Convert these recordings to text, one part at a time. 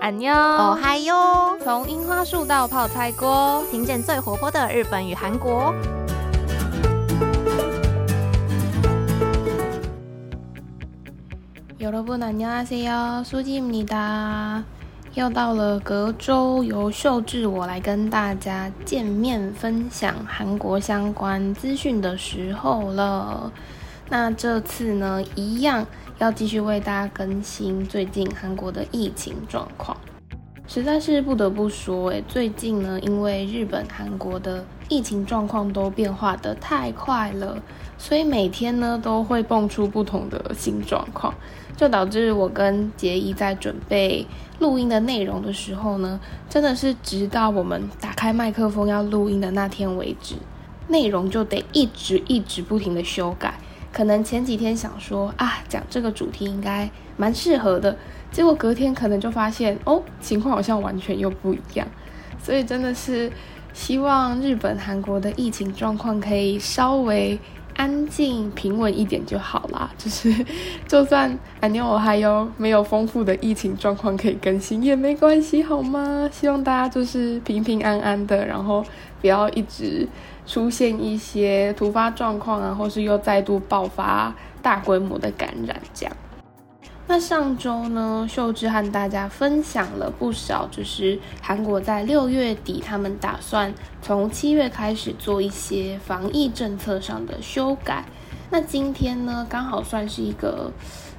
安妞，哦嗨哟！从樱花树到泡菜锅，听见最活泼的日本与韩国。 여러분안녕하세요，수지입니다。又到了隔周由秀智我来跟大家见面分享韩国相关资讯的时候了。那这次呢，一样 要继续为大家更新最近韩国的疫情状况。实在是不得不说，诶，最近呢，因为日本、韩国的疫情状况都变化得太快了，所以每天呢都会蹦出不同的新状况，就导致我跟杰伊在准备录音的内容的时候呢，真的是直到我们打开麦克风要录音的那天为止，内容就得一直一直不停的修改。可能前几天想说啊，讲这个主题应该蛮适合的，结果隔天可能就发现哦，情况好像完全又不一样。所以真的是希望日本、韩国的疫情状况可以稍微安静、平稳一点就好啦。就是就算安妞我还有没有丰富的疫情状况可以更新也没关系，好吗？希望大家就是平平安安的，然后不要一直。出现一些突发状况啊，或是又再度爆发大规模的感染，这样。那上周呢，秀智和大家分享了不少，就是韩国在六月底，他们打算从七月开始做一些防疫政策上的修改。那今天呢，刚好算是一个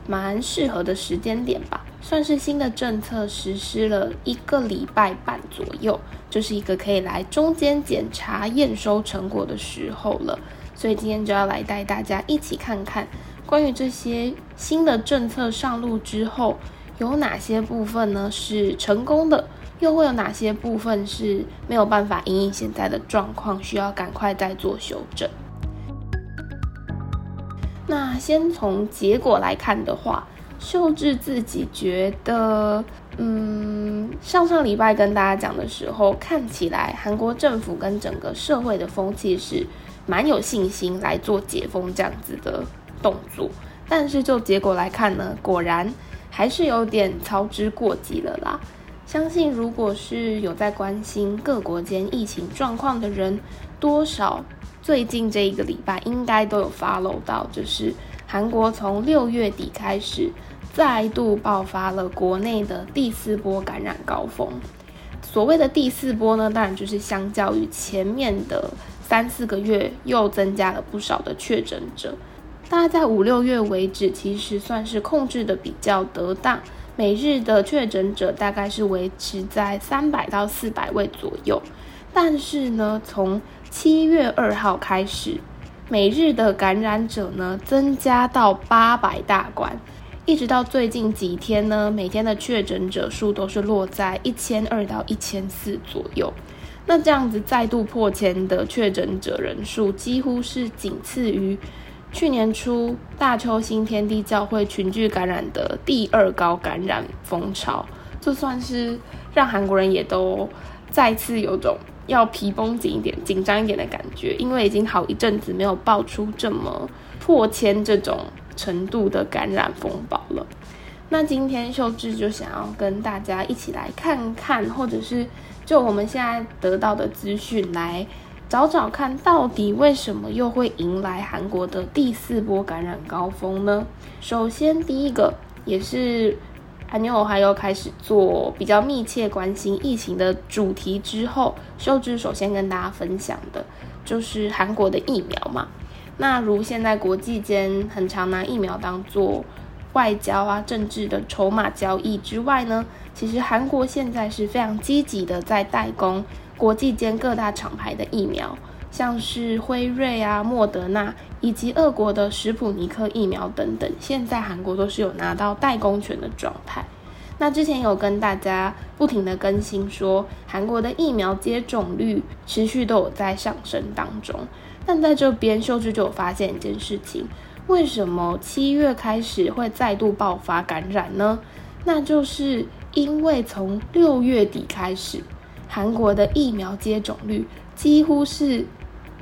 蛮适合的时间点吧，算是新的政策实施了一个礼拜半左右，就是一个可以来中间检查验收成果的时候了。所以今天就要来带大家一起看看，关于这些新的政策上路之后，有哪些部分呢是成功的，又会有哪些部分是没有办法因应现在的状况，需要赶快再做修正。那先从结果来看的话，秀智自己觉得，嗯，上上礼拜跟大家讲的时候，看起来韩国政府跟整个社会的风气是蛮有信心来做解封这样子的动作。但是就结果来看呢，果然还是有点操之过急了啦。相信如果是有在关心各国间疫情状况的人，多少。最近这一个礼拜，应该都有 follow 到，就是韩国从六月底开始再度爆发了国内的第四波感染高峰。所谓的第四波呢，当然就是相较于前面的三四个月，又增加了不少的确诊者。大概在五六月为止，其实算是控制的比较得当，每日的确诊者大概是维持在三百到四百位左右。但是呢，从七月二号开始，每日的感染者呢增加到八百大关，一直到最近几天呢，每天的确诊者数都是落在一千二到一千四左右。那这样子再度破千的确诊者人数，几乎是仅次于去年初大邱新天地教会群聚感染的第二高感染风潮，就算是让韩国人也都再次有种。要皮绷紧一点、紧张一点的感觉，因为已经好一阵子没有爆出这么破千这种程度的感染风暴了。那今天秀智就想要跟大家一起来看看，或者是就我们现在得到的资讯来找找看，到底为什么又会迎来韩国的第四波感染高峰呢？首先，第一个也是。韩妞还有开始做比较密切关心疫情的主题之后，秀智首先跟大家分享的就是韩国的疫苗嘛。那如现在国际间很常拿疫苗当做外交啊、政治的筹码交易之外呢，其实韩国现在是非常积极的在代工国际间各大厂牌的疫苗。像是辉瑞啊、莫德纳以及俄国的史普尼克疫苗等等，现在韩国都是有拿到代工权的状态。那之前有跟大家不停的更新说，韩国的疫苗接种率持续都有在上升当中。但在这边秀智就有发现一件事情，为什么七月开始会再度爆发感染呢？那就是因为从六月底开始，韩国的疫苗接种率几乎是。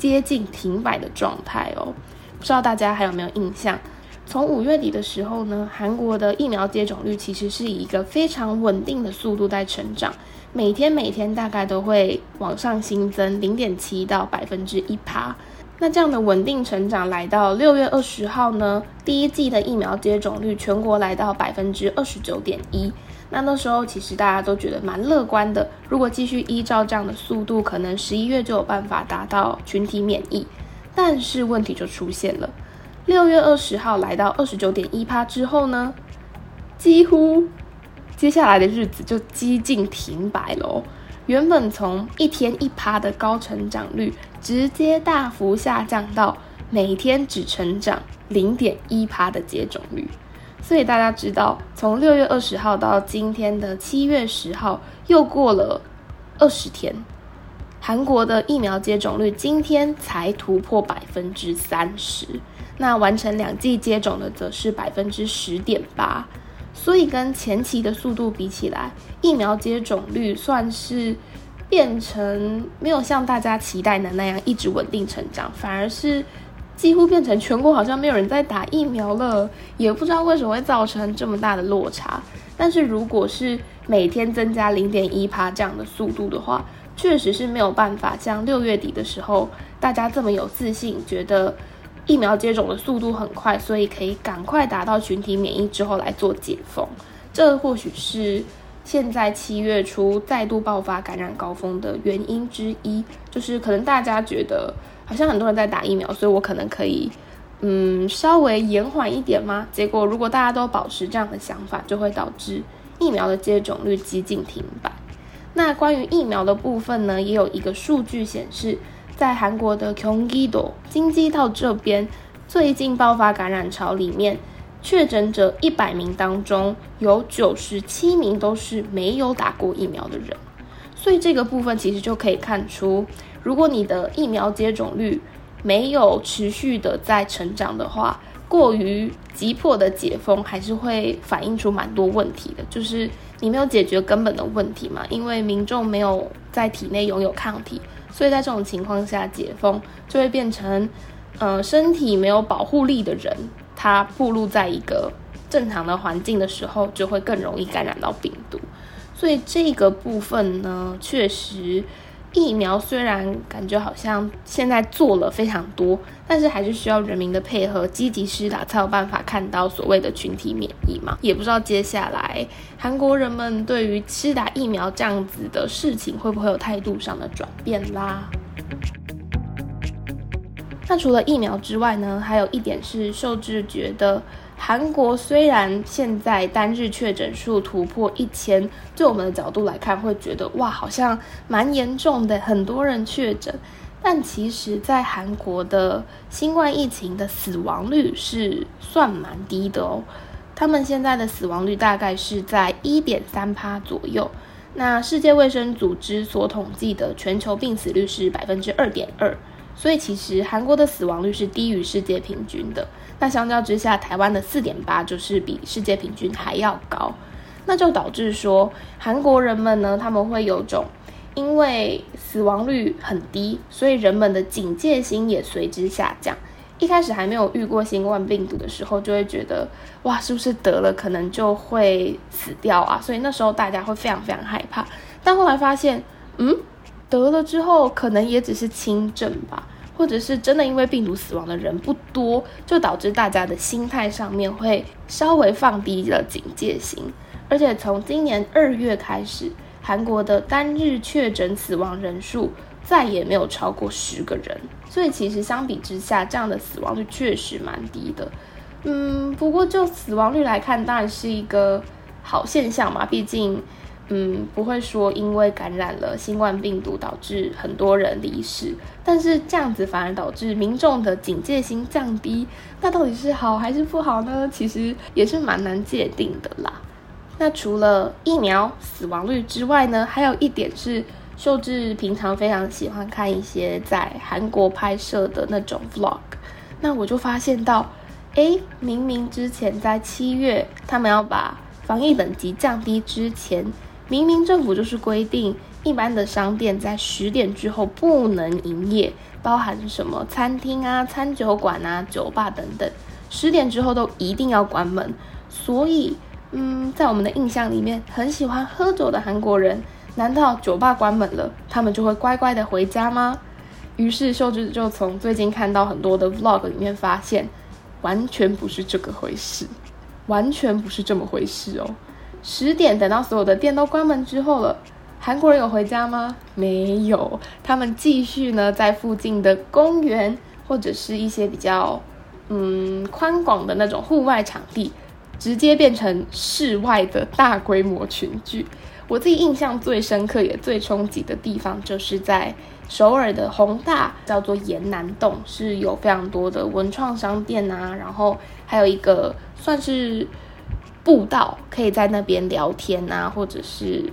接近停摆的状态哦，不知道大家还有没有印象？从五月底的时候呢，韩国的疫苗接种率其实是以一个非常稳定的速度在成长，每天每天大概都会往上新增零点七到百分之一趴。那这样的稳定成长来到六月二十号呢，第一季的疫苗接种率全国来到百分之二十九点一。那那时候其实大家都觉得蛮乐观的，如果继续依照这样的速度，可能十一月就有办法达到群体免疫。但是问题就出现了，六月二十号来到二十九点一趴之后呢，几乎接下来的日子就几近停摆喽。原本从一天一趴的高成长率，直接大幅下降到每天只成长零点一趴的接种率。所以大家知道，从六月二十号到今天的七月十号，又过了二十天，韩国的疫苗接种率今天才突破百分之三十。那完成两剂接种的则是百分之十点八。所以跟前期的速度比起来，疫苗接种率算是变成没有像大家期待的那样一直稳定成长，反而是几乎变成全国好像没有人在打疫苗了，也不知道为什么会造成这么大的落差。但是如果是每天增加零点一趴这样的速度的话，确实是没有办法像六月底的时候大家这么有自信，觉得。疫苗接种的速度很快，所以可以赶快达到群体免疫之后来做解封。这或许是现在七月初再度爆发感染高峰的原因之一。就是可能大家觉得好像很多人在打疫苗，所以我可能可以嗯稍微延缓一点吗？结果如果大家都保持这样的想法，就会导致疫苗的接种率几近停摆。那关于疫苗的部分呢，也有一个数据显示。在韩国的 Gyeonggi-do 京畿道这边，最近爆发感染潮里面，确诊者一百名当中，有九十七名都是没有打过疫苗的人。所以这个部分其实就可以看出，如果你的疫苗接种率没有持续的在成长的话，过于急迫的解封还是会反映出蛮多问题的。就是你没有解决根本的问题嘛，因为民众没有在体内拥有抗体。所以在这种情况下，解封就会变成，呃，身体没有保护力的人，它暴露在一个正常的环境的时候，就会更容易感染到病毒。所以这个部分呢，确实。疫苗虽然感觉好像现在做了非常多，但是还是需要人民的配合，积极施打才有办法看到所谓的群体免疫嘛。也不知道接下来韩国人们对于施打疫苗这样子的事情会不会有态度上的转变啦？那除了疫苗之外呢，还有一点是受制觉得。韩国虽然现在单日确诊数突破一千，就我们的角度来看，会觉得哇，好像蛮严重的，很多人确诊。但其实，在韩国的新冠疫情的死亡率是算蛮低的哦。他们现在的死亡率大概是在一点三趴左右。那世界卫生组织所统计的全球病死率是百分之二点二。所以其实韩国的死亡率是低于世界平均的。那相较之下，台湾的四点八就是比世界平均还要高。那就导致说，韩国人们呢，他们会有种因为死亡率很低，所以人们的警戒心也随之下降。一开始还没有遇过新冠病毒的时候，就会觉得哇，是不是得了可能就会死掉啊？所以那时候大家会非常非常害怕。但后来发现，嗯。得了之后，可能也只是轻症吧，或者是真的因为病毒死亡的人不多，就导致大家的心态上面会稍微放低了警戒心。而且从今年二月开始，韩国的单日确诊死亡人数再也没有超过十个人，所以其实相比之下，这样的死亡率确实蛮低的。嗯，不过就死亡率来看，当然是一个好现象嘛，毕竟。嗯，不会说因为感染了新冠病毒导致很多人离世，但是这样子反而导致民众的警戒心降低，那到底是好还是不好呢？其实也是蛮难界定的啦。那除了疫苗死亡率之外呢，还有一点是，秀智平常非常喜欢看一些在韩国拍摄的那种 vlog，那我就发现到，哎，明明之前在七月他们要把防疫等级降低之前。明明政府就是规定，一般的商店在十点之后不能营业，包含什么餐厅啊、餐酒馆啊、酒吧等等，十点之后都一定要关门。所以，嗯，在我们的印象里面，很喜欢喝酒的韩国人，难道酒吧关门了，他们就会乖乖的回家吗？于是秀智就从最近看到很多的 vlog 里面发现，完全不是这个回事，完全不是这么回事哦。十点等到所有的店都关门之后了，韩国人有回家吗？没有，他们继续呢在附近的公园或者是一些比较嗯宽广的那种户外场地，直接变成室外的大规模群聚。我自己印象最深刻也最冲击的地方，就是在首尔的宏大，叫做延南洞，是有非常多的文创商店啊，然后还有一个算是。步道可以在那边聊天啊，或者是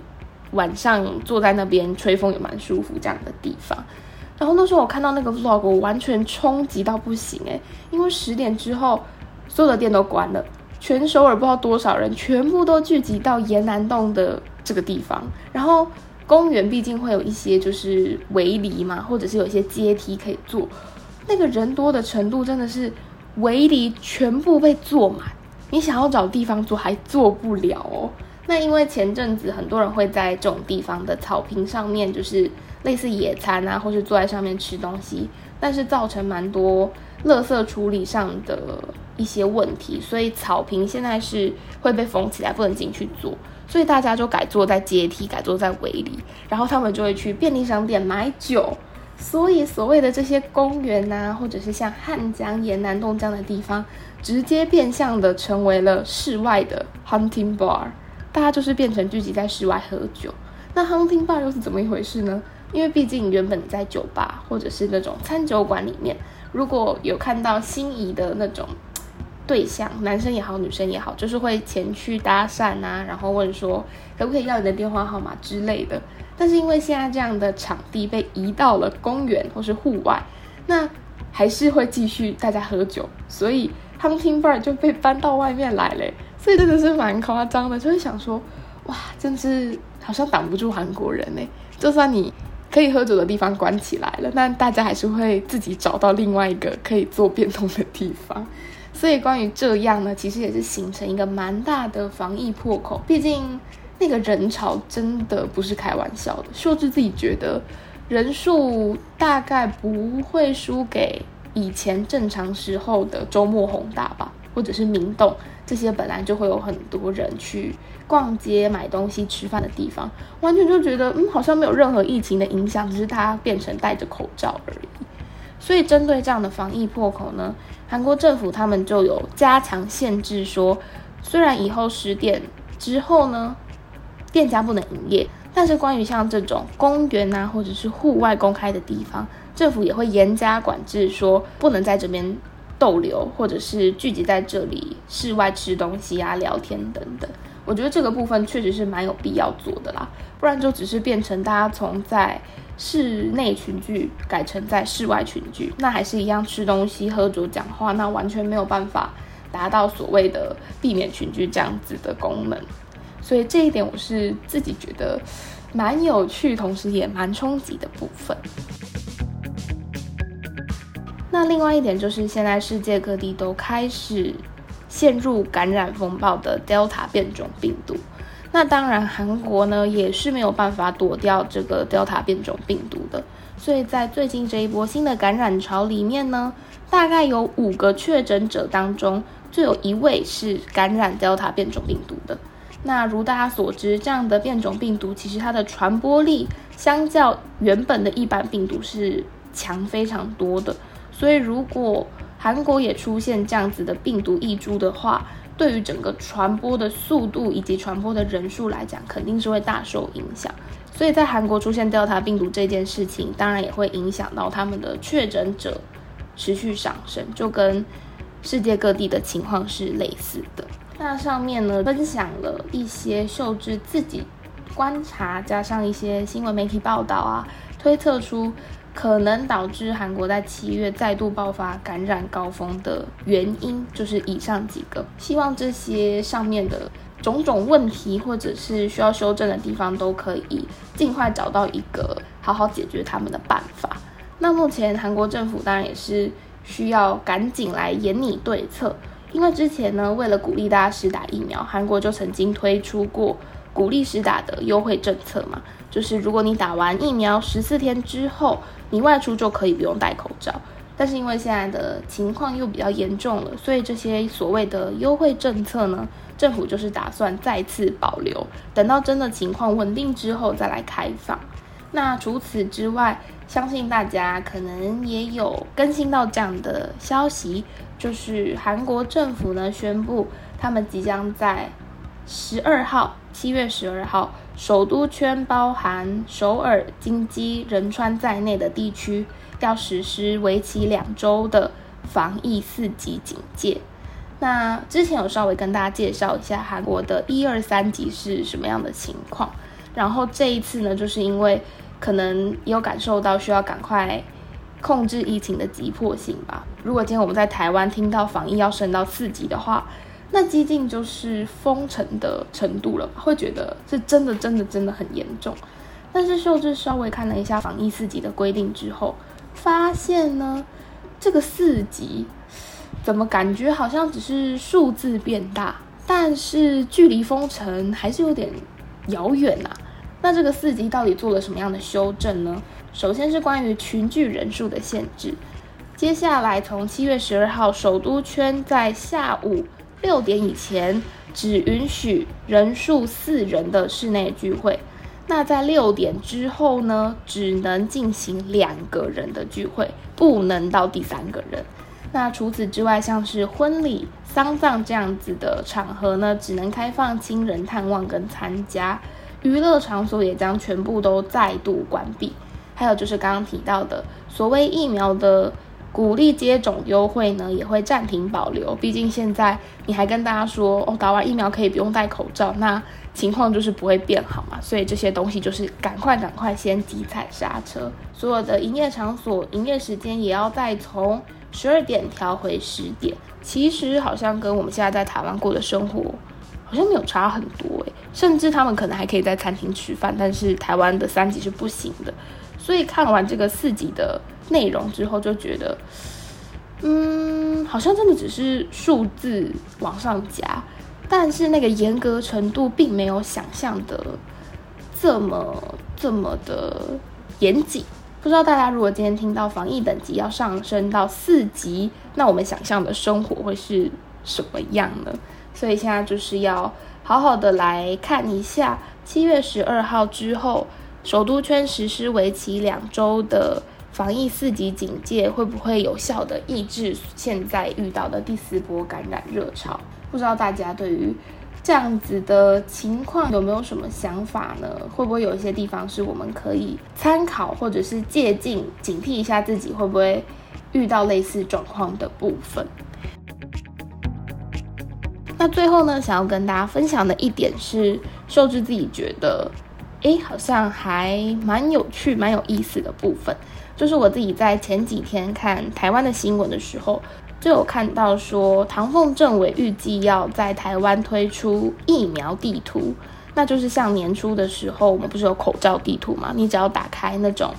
晚上坐在那边吹风也蛮舒服这样的地方。然后那时候我看到那个 vlog，我完全冲击到不行诶，因为十点之后所有的店都关了，全首尔不知道多少人全部都聚集到延南洞的这个地方。然后公园毕竟会有一些就是围篱嘛，或者是有一些阶梯可以坐，那个人多的程度真的是围篱全部被坐满。你想要找地方坐还坐不了哦。那因为前阵子很多人会在这种地方的草坪上面，就是类似野餐啊，或是坐在上面吃东西，但是造成蛮多垃圾处理上的一些问题，所以草坪现在是会被封起来，不能进去坐。所以大家就改坐在阶梯，改坐在围里，然后他们就会去便利商店买酒。所以所谓的这些公园呐，或者是像汉江沿南洞这样的地方。直接变相的成为了室外的 hunting bar，大家就是变成聚集在室外喝酒。那 hunting bar 又是怎么一回事呢？因为毕竟原本在酒吧或者是那种餐酒馆里面，如果有看到心仪的那种对象，男生也好，女生也好，就是会前去搭讪啊，然后问说可不可以要你的电话号码之类的。但是因为现在这样的场地被移到了公园或是户外，那还是会继续大家喝酒，所以。Hunting bar 就被搬到外面来嘞，所以真的是蛮夸张的，就会想说，哇，真是好像挡不住韩国人呢。就算你可以喝酒的地方关起来了，那大家还是会自己找到另外一个可以做变通的地方。所以关于这样呢，其实也是形成一个蛮大的防疫破口。毕竟那个人潮真的不是开玩笑的，秀智自己觉得人数大概不会输给。以前正常时候的周末宏大吧，或者是明洞这些本来就会有很多人去逛街、买东西、吃饭的地方，完全就觉得嗯，好像没有任何疫情的影响，只是它变成戴着口罩而已。所以针对这样的防疫破口呢，韩国政府他们就有加强限制，说虽然以后十点之后呢，店家不能营业，但是关于像这种公园啊，或者是户外公开的地方。政府也会严加管制，说不能在这边逗留，或者是聚集在这里室外吃东西啊、聊天等等。我觉得这个部分确实是蛮有必要做的啦，不然就只是变成大家从在室内群聚改成在室外群聚，那还是一样吃东西、喝酒、讲话，那完全没有办法达到所谓的避免群聚这样子的功能。所以这一点我是自己觉得蛮有趣，同时也蛮冲击的部分。那另外一点就是，现在世界各地都开始陷入感染风暴的 Delta 变种病毒。那当然，韩国呢也是没有办法躲掉这个 Delta 变种病毒的。所以在最近这一波新的感染潮里面呢，大概有五个确诊者当中，就有一位是感染 Delta 变种病毒的。那如大家所知，这样的变种病毒其实它的传播力相较原本的一般病毒是强非常多的。所以，如果韩国也出现这样子的病毒异株的话，对于整个传播的速度以及传播的人数来讲，肯定是会大受影响。所以在韩国出现 Delta 病毒这件事情，当然也会影响到他们的确诊者持续上升，就跟世界各地的情况是类似的。那上面呢，分享了一些秀智自己观察，加上一些新闻媒体报道啊，推测出。可能导致韩国在七月再度爆发感染高峰的原因，就是以上几个。希望这些上面的种种问题，或者是需要修正的地方，都可以尽快找到一个好好解决他们的办法。那目前韩国政府当然也是需要赶紧来严拟对策，因为之前呢，为了鼓励大家施打疫苗，韩国就曾经推出过鼓励施打的优惠政策嘛，就是如果你打完疫苗十四天之后，你外出就可以不用戴口罩。但是因为现在的情况又比较严重了，所以这些所谓的优惠政策呢，政府就是打算再次保留，等到真的情况稳定之后再来开放。那除此之外，相信大家可能也有更新到这样的消息，就是韩国政府呢宣布，他们即将在十二号，七月十二号，首都圈包含首尔、京畿、仁川在内的地区。要实施为期两周的防疫四级警戒。那之前有稍微跟大家介绍一下韩国的一二三级是什么样的情况。然后这一次呢，就是因为可能有感受到需要赶快控制疫情的急迫性吧。如果今天我们在台湾听到防疫要升到四级的话，那接近就是封城的程度了，会觉得是真的真的真的很严重。但是秀智稍微看了一下防疫四级的规定之后。发现呢，这个四级怎么感觉好像只是数字变大，但是距离封城还是有点遥远呐。那这个四级到底做了什么样的修正呢？首先是关于群聚人数的限制，接下来从七月十二号，首都圈在下午六点以前只允许人数四人的室内聚会。那在六点之后呢，只能进行两个人的聚会，不能到第三个人。那除此之外，像是婚礼、丧葬这样子的场合呢，只能开放亲人探望跟参加。娱乐场所也将全部都再度关闭。还有就是刚刚提到的所谓疫苗的鼓励接种优惠呢，也会暂停保留。毕竟现在你还跟大家说哦，打完疫苗可以不用戴口罩，那。情况就是不会变好嘛，所以这些东西就是赶快赶快先急踩刹车。所有的营业场所营业时间也要再从十二点调回十点。其实好像跟我们现在在台湾过的生活好像没有差很多诶，甚至他们可能还可以在餐厅吃饭，但是台湾的三级是不行的。所以看完这个四级的内容之后，就觉得，嗯，好像真的只是数字往上加。但是那个严格程度并没有想象的这么这么的严谨。不知道大家如果今天听到防疫等级要上升到四级，那我们想象的生活会是什么样呢？所以现在就是要好好的来看一下，七月十二号之后，首都圈实施为期两周的防疫四级警戒，会不会有效的抑制现在遇到的第四波感染热潮？不知道大家对于这样子的情况有没有什么想法呢？会不会有一些地方是我们可以参考或者是借鉴、警惕一下自己会不会遇到类似状况的部分？那最后呢，想要跟大家分享的一点是，秀智自己觉得，哎，好像还蛮有趣、蛮有意思的部分，就是我自己在前几天看台湾的新闻的时候。就有看到说，唐凤政委预计要在台湾推出疫苗地图，那就是像年初的时候，我们不是有口罩地图嘛？你只要打开那种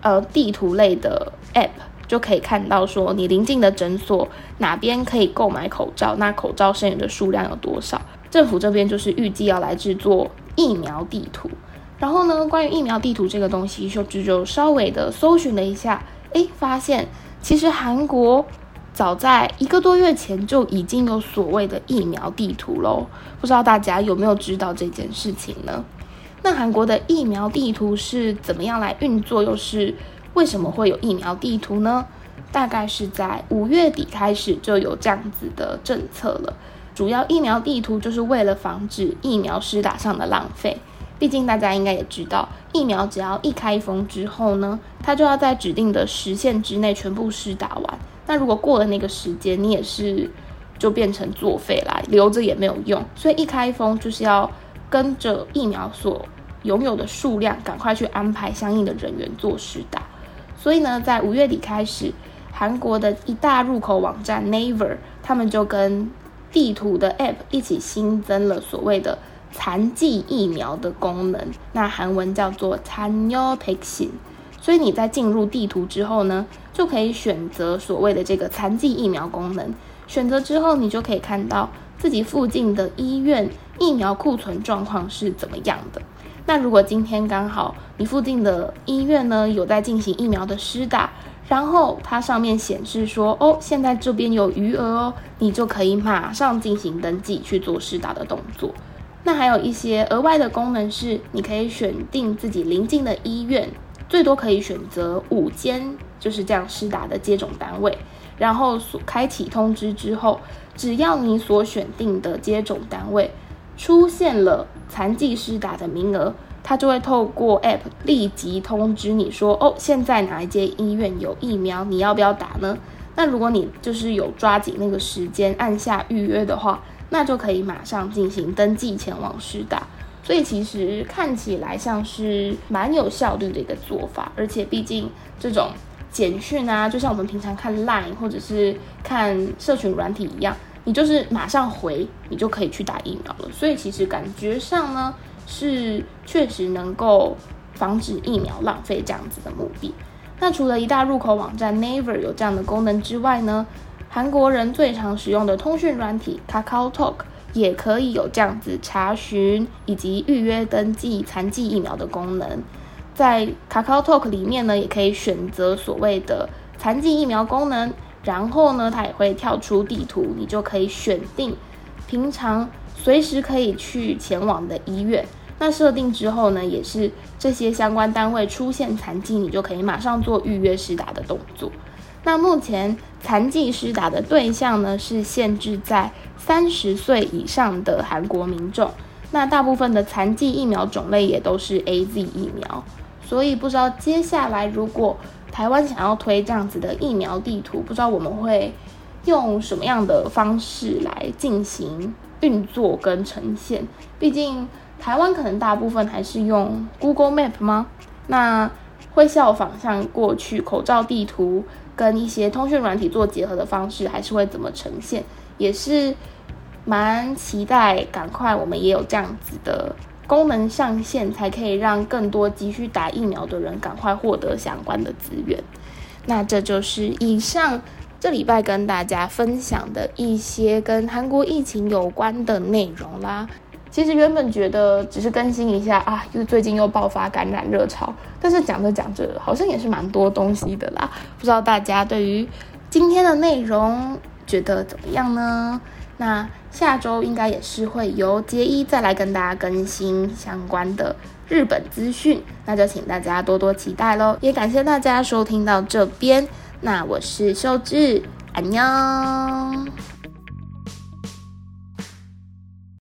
呃地图类的 app，就可以看到说你临近的诊所哪边可以购买口罩，那口罩剩余的数量有多少？政府这边就是预计要来制作疫苗地图。然后呢，关于疫苗地图这个东西，秀智就稍微的搜寻了一下，诶，发现其实韩国。早在一个多月前就已经有所谓的疫苗地图喽，不知道大家有没有知道这件事情呢？那韩国的疫苗地图是怎么样来运作？又是为什么会有疫苗地图呢？大概是在五月底开始就有这样子的政策了。主要疫苗地图就是为了防止疫苗施打上的浪费，毕竟大家应该也知道，疫苗只要一开封之后呢，它就要在指定的时限之内全部施打完。那如果过了那个时间，你也是就变成作废啦，留着也没有用。所以一开封就是要跟着疫苗所拥有的数量，赶快去安排相应的人员做实打。所以呢，在五月底开始，韩国的一大入口网站 Naver，他们就跟地图的 App 一起新增了所谓的残疾疫苗的功能，那韩文叫做 Tanyo Taxin。所以你在进入地图之后呢，就可以选择所谓的这个残疾疫苗功能，选择之后，你就可以看到自己附近的医院疫苗库存状况是怎么样的。那如果今天刚好你附近的医院呢有在进行疫苗的施打，然后它上面显示说，哦，现在这边有余额哦，你就可以马上进行登记去做施打的动作。那还有一些额外的功能是，你可以选定自己邻近的医院，最多可以选择五间，就是这样施打的接种单位。然后所开启通知之后，只要你所选定的接种单位出现了残疾施打的名额，它就会透过 App 立即通知你说，哦，现在哪一间医院有疫苗，你要不要打呢？那如果你就是有抓紧那个时间按下预约的话，那就可以马上进行登记前往施打，所以其实看起来像是蛮有效率的一个做法，而且毕竟这种简讯啊，就像我们平常看 Line 或者是看社群软体一样，你就是马上回，你就可以去打疫苗了。所以其实感觉上呢，是确实能够防止疫苗浪费这样子的目的。那除了一大入口网站 Naver 有这样的功能之外呢？韩国人最常使用的通讯软体 Kakao Talk 也可以有这样子查询以及预约登记残疾疫苗的功能。在 Kakao Talk 里面呢，也可以选择所谓的残疾疫苗功能，然后呢，它也会跳出地图，你就可以选定平常随时可以去前往的医院。那设定之后呢，也是这些相关单位出现残疾，你就可以马上做预约施打的动作。那目前残疾施打的对象呢，是限制在三十岁以上的韩国民众。那大部分的残疾疫苗种类也都是 A Z 疫苗，所以不知道接下来如果台湾想要推这样子的疫苗地图，不知道我们会用什么样的方式来进行运作跟呈现。毕竟台湾可能大部分还是用 Google Map 吗？那会效仿像过去口罩地图。跟一些通讯软体做结合的方式，还是会怎么呈现，也是蛮期待。赶快，我们也有这样子的功能上线，才可以让更多急需打疫苗的人赶快获得相关的资源。那这就是以上这礼拜跟大家分享的一些跟韩国疫情有关的内容啦。其实原本觉得只是更新一下啊，就是最近又爆发感染热潮，但是讲着讲着好像也是蛮多东西的啦。不知道大家对于今天的内容觉得怎么样呢？那下周应该也是会由杰一再来跟大家更新相关的日本资讯，那就请大家多多期待喽。也感谢大家收听到这边，那我是秀智，安妞。